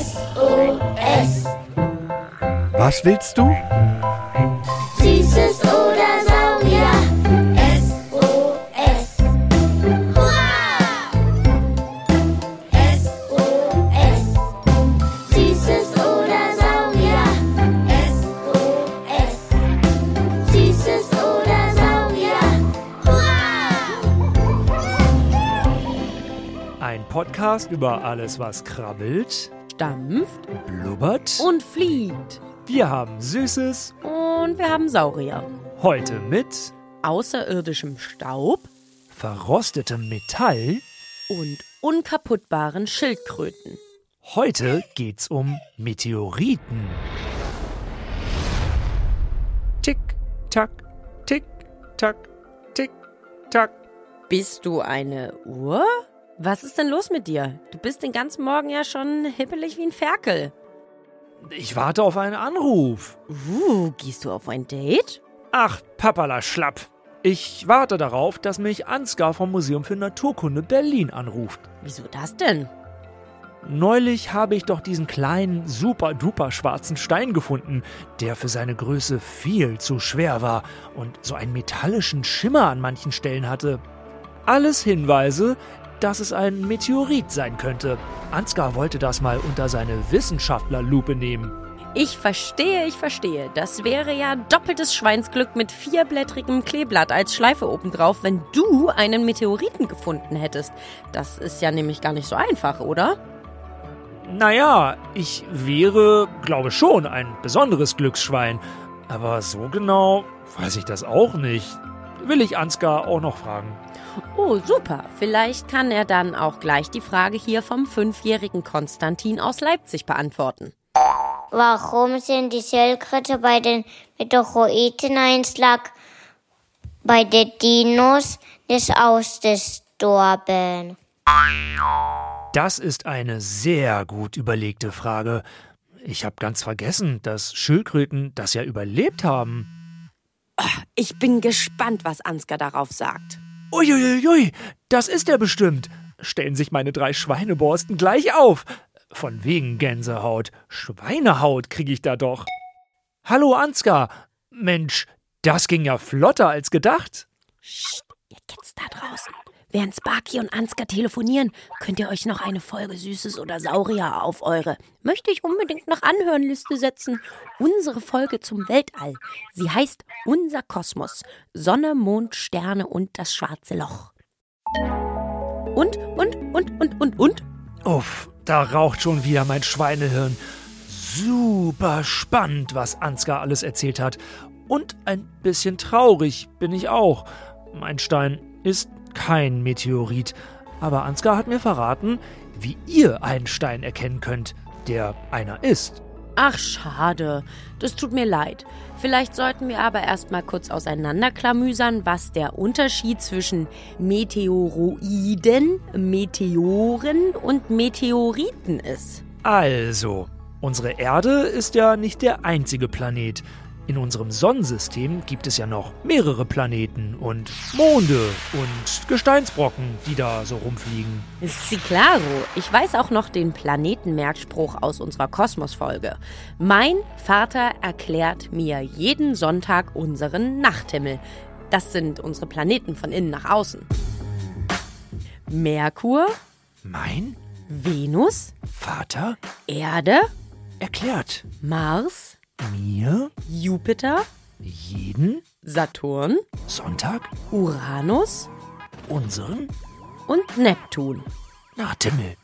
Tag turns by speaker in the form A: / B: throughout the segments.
A: SOS.
B: Was willst du?
C: Ein Podcast über alles, was krabbelt,
D: stampft
C: blubbert.
D: und fliegt.
C: Wir haben Süßes
D: Und wir haben Saurier.
C: heute mit
D: Außerirdischem Staub
C: verrostetem Metall.
D: und unkaputtbaren Schildkröten.
C: Heute geht's um Meteoriten. Tick, tack, tick, tack, tick, tack.
D: Bist du eine Uhr? Was ist denn los mit dir? Du bist den ganzen Morgen ja schon hippelig wie ein Ferkel.
C: Ich warte auf einen Anruf.
D: Uh, gehst du auf ein Date?
C: Ach, Papala Schlapp. Ich warte darauf, dass mich Ansgar vom Museum für Naturkunde Berlin anruft.
D: Wieso das denn?
C: Neulich habe ich doch diesen kleinen, super duper schwarzen Stein gefunden, der für seine Größe viel zu schwer war und so einen metallischen Schimmer an manchen Stellen hatte. Alles Hinweise, dass es ein Meteorit sein könnte. Ansgar wollte das mal unter seine Wissenschaftlerlupe nehmen.
D: Ich verstehe, ich verstehe. Das wäre ja doppeltes Schweinsglück mit vierblättrigem Kleeblatt als Schleife obendrauf, wenn du einen Meteoriten gefunden hättest. Das ist ja nämlich gar nicht so einfach, oder?
C: Naja, ich wäre, glaube schon, ein besonderes Glücksschwein. Aber so genau weiß ich das auch nicht. Will ich Ansgar auch noch fragen.
D: Oh, super. Vielleicht kann er dann auch gleich die Frage hier vom fünfjährigen Konstantin aus Leipzig beantworten.
E: Warum sind die Schildkröte bei den Meteoriten Einschlag bei den Dinos nicht ausgestorben?
C: Das ist eine sehr gut überlegte Frage. Ich habe ganz vergessen, dass Schildkröten das ja überlebt haben.
D: Ich bin gespannt, was Ansgar darauf sagt.
C: Uiuiui, das ist er bestimmt. Stellen sich meine drei Schweineborsten gleich auf. Von wegen Gänsehaut. Schweinehaut kriege ich da doch. Hallo Ansgar. Mensch, das ging ja flotter als gedacht.
D: Psst, ihr Kids da draußen. Während Sparky und Ansgar telefonieren, könnt ihr euch noch eine Folge Süßes oder Saurier auf eure Möchte ich unbedingt noch anhören Liste setzen. Unsere Folge zum Weltall. Sie heißt Unser Kosmos. Sonne, Mond, Sterne und das schwarze Loch. Und, und, und, und, und, und?
C: Uff, da raucht schon wieder mein Schweinehirn. Super spannend, was Ansgar alles erzählt hat. Und ein bisschen traurig bin ich auch. Mein Stein ist kein Meteorit. Aber Ansgar hat mir verraten, wie ihr einen Stein erkennen könnt, der einer ist.
D: Ach, schade. Das tut mir leid. Vielleicht sollten wir aber erstmal kurz auseinanderklamüsern, was der Unterschied zwischen Meteoroiden, Meteoren und Meteoriten ist.
C: Also, unsere Erde ist ja nicht der einzige Planet. In unserem Sonnensystem gibt es ja noch mehrere Planeten und Monde und Gesteinsbrocken, die da so rumfliegen.
D: Si claro. Ich weiß auch noch den Planetenmerkspruch aus unserer Kosmosfolge. Mein Vater erklärt mir jeden Sonntag unseren Nachthimmel. Das sind unsere Planeten von innen nach außen. Merkur,
C: Mein
D: Venus,
C: Vater
D: Erde,
C: erklärt
D: Mars,
C: mir
D: Jupiter,
C: jeden
D: Saturn,
C: Sonntag
D: Uranus
C: unseren
D: und Neptun.
C: Nachthimmel.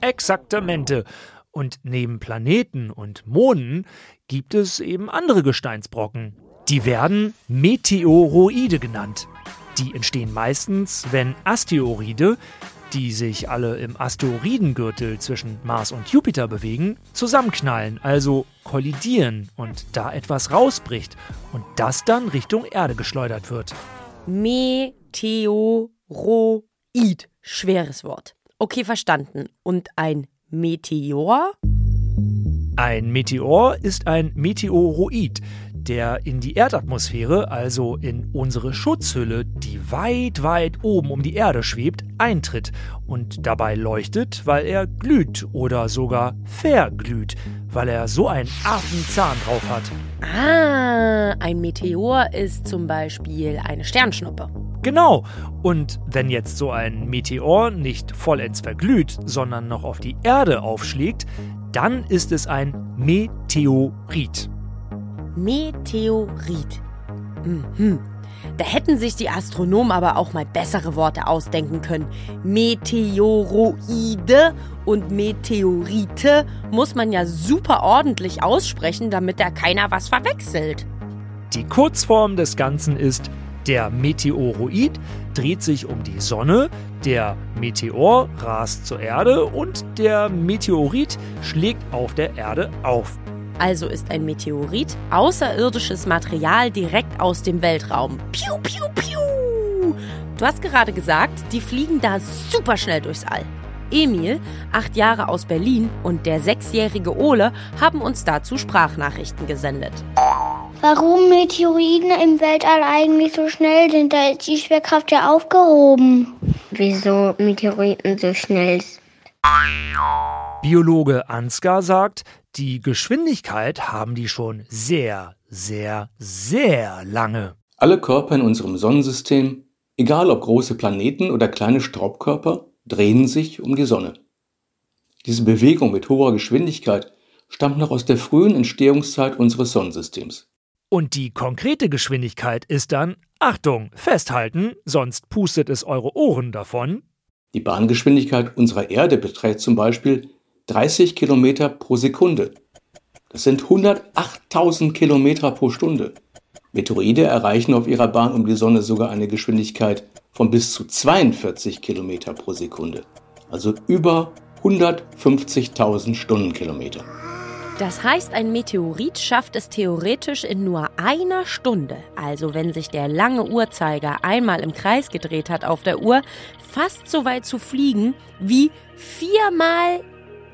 C: Exaktamente. Und neben Planeten und Monden gibt es eben andere Gesteinsbrocken. Die werden Meteoroide genannt. Die entstehen meistens, wenn Asteroide, die sich alle im Asteroidengürtel zwischen Mars und Jupiter bewegen, zusammenknallen, also kollidieren und da etwas rausbricht und das dann Richtung Erde geschleudert wird.
D: Meteoroid. Schweres Wort. Okay, verstanden. Und ein Meteor?
C: Ein Meteor ist ein Meteoroid. Der in die Erdatmosphäre, also in unsere Schutzhülle, die weit, weit oben um die Erde schwebt, eintritt und dabei leuchtet, weil er glüht oder sogar verglüht, weil er so einen Affenzahn drauf hat.
D: Ah, ein Meteor ist zum Beispiel eine Sternschnuppe.
C: Genau. Und wenn jetzt so ein Meteor nicht vollends verglüht, sondern noch auf die Erde aufschlägt, dann ist es ein Meteorit.
D: Meteorit. Mhm. Da hätten sich die Astronomen aber auch mal bessere Worte ausdenken können. Meteoroide und Meteorite muss man ja super ordentlich aussprechen, damit da keiner was verwechselt.
C: Die Kurzform des Ganzen ist, der Meteoroid dreht sich um die Sonne, der Meteor rast zur Erde und der Meteorit schlägt auf der Erde auf.
D: Also ist ein Meteorit außerirdisches Material direkt aus dem Weltraum. Piu, piu, piu. Du hast gerade gesagt, die fliegen da super schnell durchs All. Emil, acht Jahre aus Berlin, und der sechsjährige Ole haben uns dazu Sprachnachrichten gesendet.
E: Warum Meteoriten im Weltall eigentlich so schnell sind, da ist die Schwerkraft ja aufgehoben. Wieso Meteoriten so schnell sind?
C: Biologe Ansgar sagt, die Geschwindigkeit haben die schon sehr, sehr, sehr lange.
F: Alle Körper in unserem Sonnensystem, egal ob große Planeten oder kleine Staubkörper, drehen sich um die Sonne. Diese Bewegung mit hoher Geschwindigkeit stammt noch aus der frühen Entstehungszeit unseres Sonnensystems.
C: Und die konkrete Geschwindigkeit ist dann, Achtung, festhalten, sonst pustet es eure Ohren davon.
F: Die Bahngeschwindigkeit unserer Erde beträgt zum Beispiel 30 Kilometer pro Sekunde. Das sind 108.000 Kilometer pro Stunde. Meteoroide erreichen auf ihrer Bahn um die Sonne sogar eine Geschwindigkeit von bis zu 42 Kilometer pro Sekunde. Also über 150.000 Stundenkilometer.
D: Das heißt, ein Meteorit schafft es theoretisch in nur einer Stunde, also wenn sich der lange Uhrzeiger einmal im Kreis gedreht hat auf der Uhr, fast so weit zu fliegen wie viermal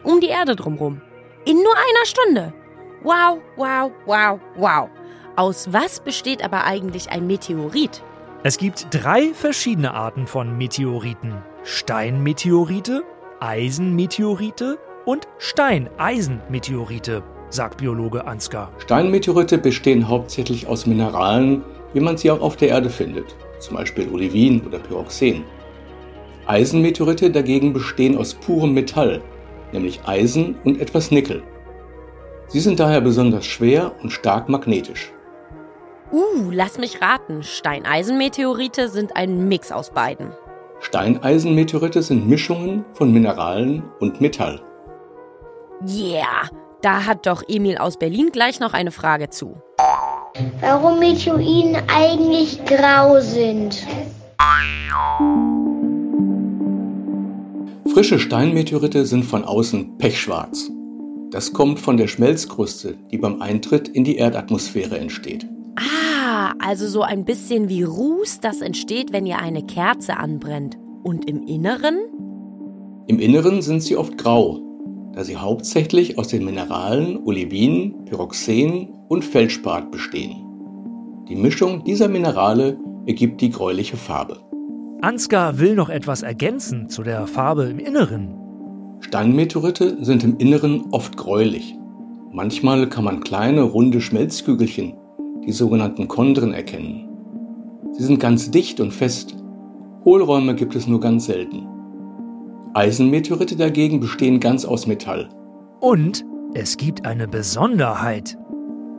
D: um die Erde drumherum. In nur einer Stunde. Wow, wow, wow, wow. Aus was besteht aber eigentlich ein Meteorit?
C: Es gibt drei verschiedene Arten von Meteoriten. Steinmeteorite, Eisenmeteorite und Steineisenmeteorite, sagt Biologe Ansgar.
F: Steinmeteorite bestehen hauptsächlich aus Mineralen, wie man sie auch auf der Erde findet, zum Beispiel Olivin oder Pyroxen. Eisenmeteorite dagegen bestehen aus purem Metall, nämlich Eisen und etwas Nickel. Sie sind daher besonders schwer und stark magnetisch.
D: Uh, lass mich raten. Steineisenmeteorite sind ein Mix aus beiden.
F: Steineisenmeteorite sind Mischungen von Mineralen und Metall.
D: Yeah, da hat doch Emil aus Berlin gleich noch eine Frage zu.
E: Warum Meteoriten eigentlich grau sind?
F: Frische Steinmeteorite sind von außen pechschwarz. Das kommt von der Schmelzkruste, die beim Eintritt in die Erdatmosphäre entsteht.
D: Ah, also so ein bisschen wie Ruß, das entsteht, wenn ihr eine Kerze anbrennt. Und im Inneren?
F: Im Inneren sind sie oft grau, da sie hauptsächlich aus den Mineralen Olivin, Pyroxen und Feldspat bestehen. Die Mischung dieser Minerale ergibt die gräuliche Farbe.
C: Ansgar will noch etwas ergänzen zu der Farbe im Inneren.
F: Steinmeteorite sind im Inneren oft gräulich. Manchmal kann man kleine, runde Schmelzkügelchen, die sogenannten Chondren, erkennen. Sie sind ganz dicht und fest. Hohlräume gibt es nur ganz selten. Eisenmeteorite dagegen bestehen ganz aus Metall.
C: Und es gibt eine Besonderheit.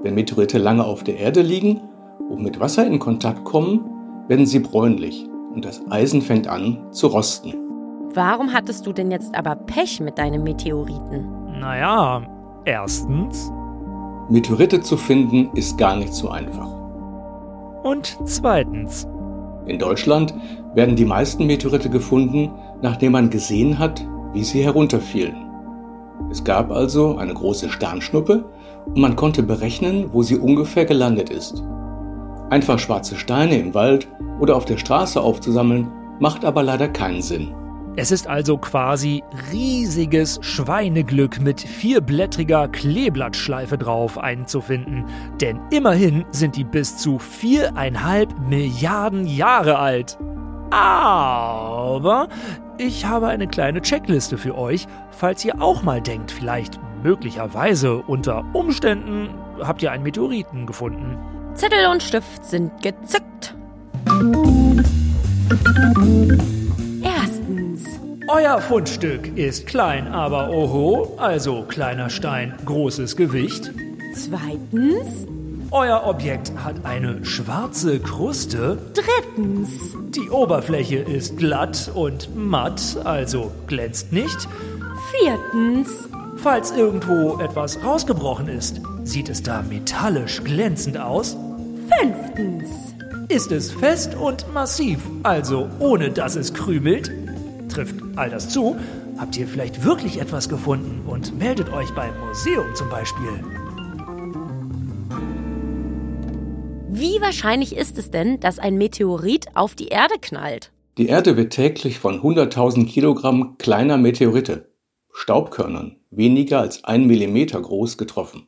F: Wenn Meteorite lange auf der Erde liegen und mit Wasser in Kontakt kommen, werden sie bräunlich und das Eisen fängt an zu rosten.
D: Warum hattest du denn jetzt aber Pech mit deinen Meteoriten?
C: Naja, erstens
F: Meteorite zu finden ist gar nicht so einfach.
C: und zweitens.
F: In Deutschland werden die meisten Meteorite gefunden, nachdem man gesehen hat, wie sie herunterfielen. Es gab also eine große Sternschnuppe und man konnte berechnen, wo sie ungefähr gelandet ist. Einfach schwarze Steine im Wald oder auf der Straße aufzusammeln, macht aber leider keinen Sinn.
C: Es ist also quasi riesiges Schweineglück mit vierblättriger Kleeblattschleife drauf einzufinden. Denn immerhin sind die bis zu viereinhalb Milliarden Jahre alt. Aber ich habe eine kleine Checkliste für euch, falls ihr auch mal denkt, vielleicht möglicherweise unter Umständen habt ihr einen Meteoriten gefunden.
D: Zettel und Stift sind gezückt. Erstens.
C: Euer Fundstück ist klein, aber oho, also kleiner Stein, großes Gewicht.
D: Zweitens.
C: Euer Objekt hat eine schwarze Kruste.
D: Drittens.
C: Die Oberfläche ist glatt und matt, also glänzt nicht.
D: Viertens.
C: Falls irgendwo etwas rausgebrochen ist, sieht es da metallisch glänzend aus.
D: Fünftens.
C: Ist es fest und massiv, also ohne dass es krümelt? Trifft all das zu? Habt ihr vielleicht wirklich etwas gefunden und meldet euch beim Museum zum Beispiel?
D: Wie wahrscheinlich ist es denn, dass ein Meteorit auf die Erde knallt?
F: Die Erde wird täglich von 100.000 Kilogramm kleiner Meteorite, Staubkörnern, weniger als ein Millimeter groß, getroffen.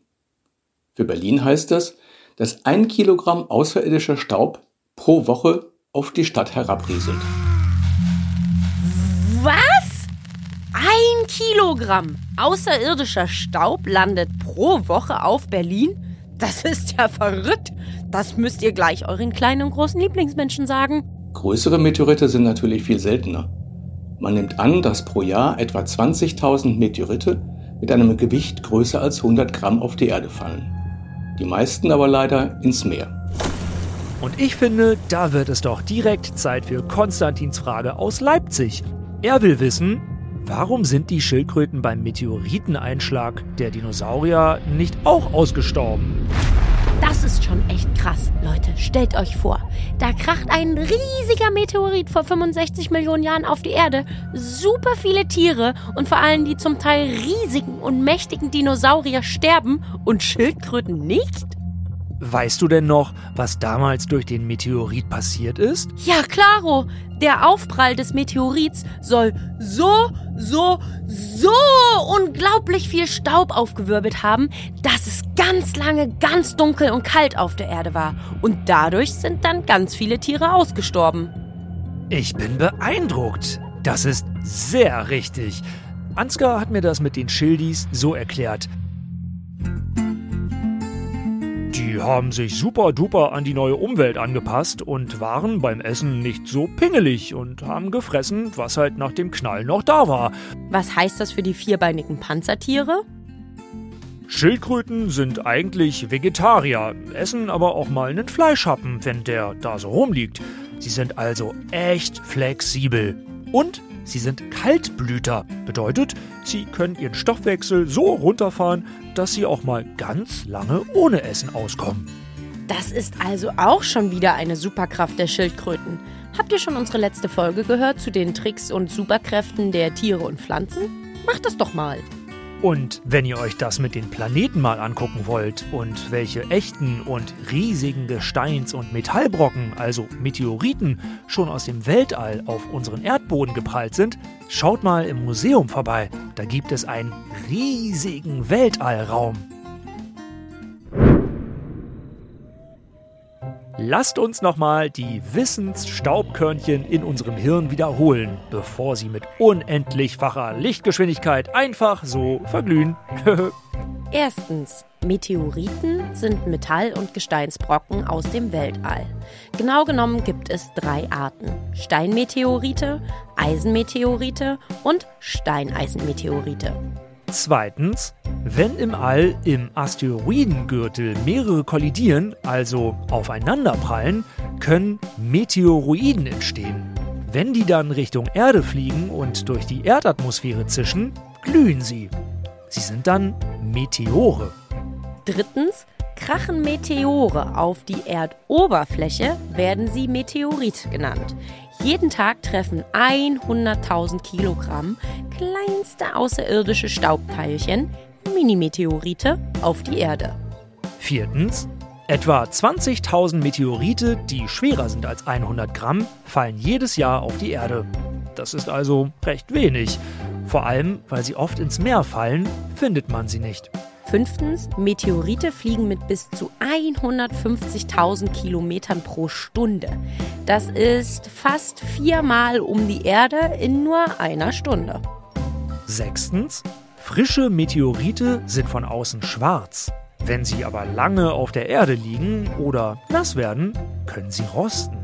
F: Für Berlin heißt das, dass ein Kilogramm außerirdischer Staub pro Woche auf die Stadt herabrieselt.
D: Was? Ein Kilogramm außerirdischer Staub landet pro Woche auf Berlin? Das ist ja verrückt. Das müsst ihr gleich euren kleinen und großen Lieblingsmenschen sagen.
F: Größere Meteorite sind natürlich viel seltener. Man nimmt an, dass pro Jahr etwa 20.000 Meteorite mit einem Gewicht größer als 100 Gramm auf die Erde fallen. Die meisten aber leider ins Meer.
C: Und ich finde, da wird es doch direkt Zeit für Konstantins Frage aus Leipzig. Er will wissen, warum sind die Schildkröten beim Meteoriteneinschlag der Dinosaurier nicht auch ausgestorben?
D: Das ist schon echt krass, Leute. Stellt euch vor, da kracht ein riesiger Meteorit vor 65 Millionen Jahren auf die Erde. Super viele Tiere und vor allem die zum Teil riesigen und mächtigen Dinosaurier sterben und Schildkröten nicht?
C: Weißt du denn noch, was damals durch den Meteorit passiert ist?
D: Ja, klaro. Der Aufprall des Meteorits soll so, so, so unglaublich viel Staub aufgewirbelt haben, dass es ganz lange ganz dunkel und kalt auf der Erde war. Und dadurch sind dann ganz viele Tiere ausgestorben.
C: Ich bin beeindruckt. Das ist sehr richtig. Ansgar hat mir das mit den Schildis so erklärt. Die haben sich super duper an die neue Umwelt angepasst und waren beim Essen nicht so pingelig und haben gefressen, was halt nach dem Knall noch da war.
D: Was heißt das für die vierbeinigen Panzertiere?
C: Schildkröten sind eigentlich Vegetarier, essen aber auch mal einen Fleischhappen, wenn der da so rumliegt. Sie sind also echt flexibel. Und sie sind Kaltblüter. Bedeutet, sie können ihren Stoffwechsel so runterfahren, dass sie auch mal ganz lange ohne Essen auskommen.
D: Das ist also auch schon wieder eine Superkraft der Schildkröten. Habt ihr schon unsere letzte Folge gehört zu den Tricks und Superkräften der Tiere und Pflanzen? Macht das doch mal.
C: Und wenn ihr euch das mit den Planeten mal angucken wollt und welche echten und riesigen Gesteins- und Metallbrocken, also Meteoriten, schon aus dem Weltall auf unseren Erdboden geprallt sind, schaut mal im Museum vorbei. Da gibt es einen riesigen Weltallraum. Lasst uns nochmal die Wissensstaubkörnchen in unserem Hirn wiederholen, bevor sie mit unendlichfacher Lichtgeschwindigkeit einfach so verglühen.
D: Erstens, Meteoriten sind Metall- und Gesteinsbrocken aus dem Weltall. Genau genommen gibt es drei Arten: Steinmeteorite, Eisenmeteorite und Steineisenmeteorite.
C: Zweitens, wenn im All im Asteroidengürtel mehrere kollidieren, also aufeinanderprallen, können Meteoroiden entstehen. Wenn die dann Richtung Erde fliegen und durch die Erdatmosphäre zischen, glühen sie. Sie sind dann Meteore.
D: Drittens, krachen Meteore auf die Erdoberfläche, werden sie Meteorit genannt. Jeden Tag treffen 100.000 Kilogramm kleinste außerirdische Staubteilchen, Minimeteorite, auf die Erde.
C: Viertens, etwa 20.000 Meteorite, die schwerer sind als 100 Gramm, fallen jedes Jahr auf die Erde. Das ist also recht wenig. Vor allem, weil sie oft ins Meer fallen, findet man sie nicht.
D: Fünftens, Meteorite fliegen mit bis zu 150.000 Kilometern pro Stunde. Das ist fast viermal um die Erde in nur einer Stunde.
C: Sechstens, frische Meteorite sind von außen schwarz. Wenn sie aber lange auf der Erde liegen oder nass werden, können sie rosten.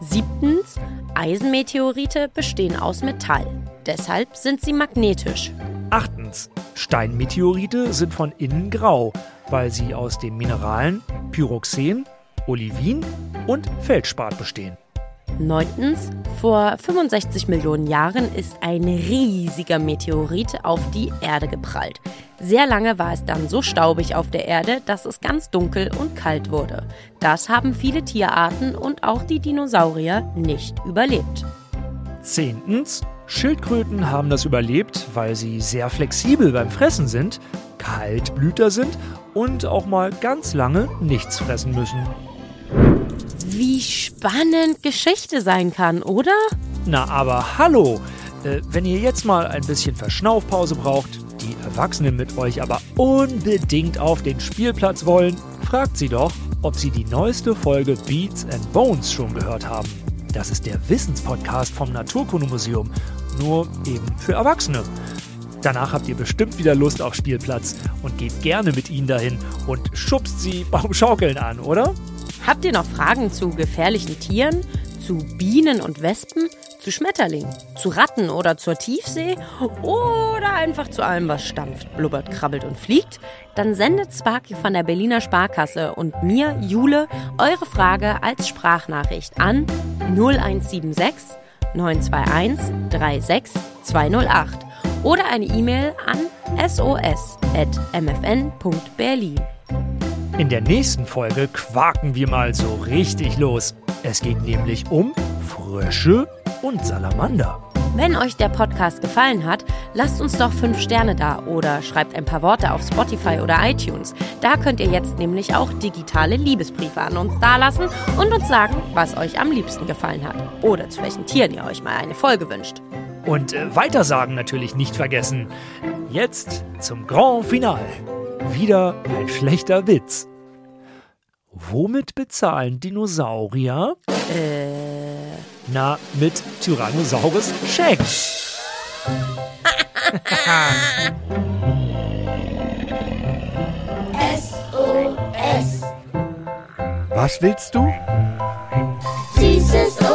D: Siebtens, Eisenmeteorite bestehen aus Metall. Deshalb sind sie magnetisch.
C: Achtens, Steinmeteorite sind von innen grau, weil sie aus den Mineralen Pyroxen, Olivin und Feldspat bestehen.
D: Neuntens, vor 65 Millionen Jahren ist ein riesiger Meteorit auf die Erde geprallt. Sehr lange war es dann so staubig auf der Erde, dass es ganz dunkel und kalt wurde. Das haben viele Tierarten und auch die Dinosaurier nicht überlebt.
C: Zehntens, Schildkröten haben das überlebt, weil sie sehr flexibel beim Fressen sind, Kaltblüter sind und auch mal ganz lange nichts fressen müssen.
D: Wie spannend Geschichte sein kann, oder?
C: Na aber hallo, äh, wenn ihr jetzt mal ein bisschen Verschnaufpause braucht, die Erwachsenen mit euch aber unbedingt auf den Spielplatz wollen, fragt sie doch, ob sie die neueste Folge Beats and Bones schon gehört haben. Das ist der Wissenspodcast vom Naturkundemuseum, nur eben für Erwachsene. Danach habt ihr bestimmt wieder Lust auf Spielplatz und geht gerne mit ihnen dahin und schubst sie beim Schaukeln an, oder?
D: Habt ihr noch Fragen zu gefährlichen Tieren, zu Bienen und Wespen, zu Schmetterlingen, zu Ratten oder zur Tiefsee oder einfach zu allem, was stampft, blubbert, krabbelt und fliegt? Dann sendet Sparky von der Berliner Sparkasse und mir, Jule, eure Frage als Sprachnachricht an 0176 921 36208 oder eine E-Mail an sos.mfn.berlin.
C: In der nächsten Folge quaken wir mal so richtig los. Es geht nämlich um Frösche und Salamander.
D: Wenn euch der Podcast gefallen hat, lasst uns doch 5 Sterne da oder schreibt ein paar Worte auf Spotify oder iTunes. Da könnt ihr jetzt nämlich auch digitale Liebesbriefe an uns dalassen und uns sagen, was euch am liebsten gefallen hat. Oder zu welchen Tieren ihr euch mal eine Folge wünscht.
C: Und äh, weitersagen natürlich nicht vergessen. Jetzt zum Grand Final. Wieder ein schlechter Witz. Womit bezahlen Dinosaurier?
D: Äh,
C: na, mit Tyrannosaurus Rex.
A: SOS.
B: Was willst du? Süßes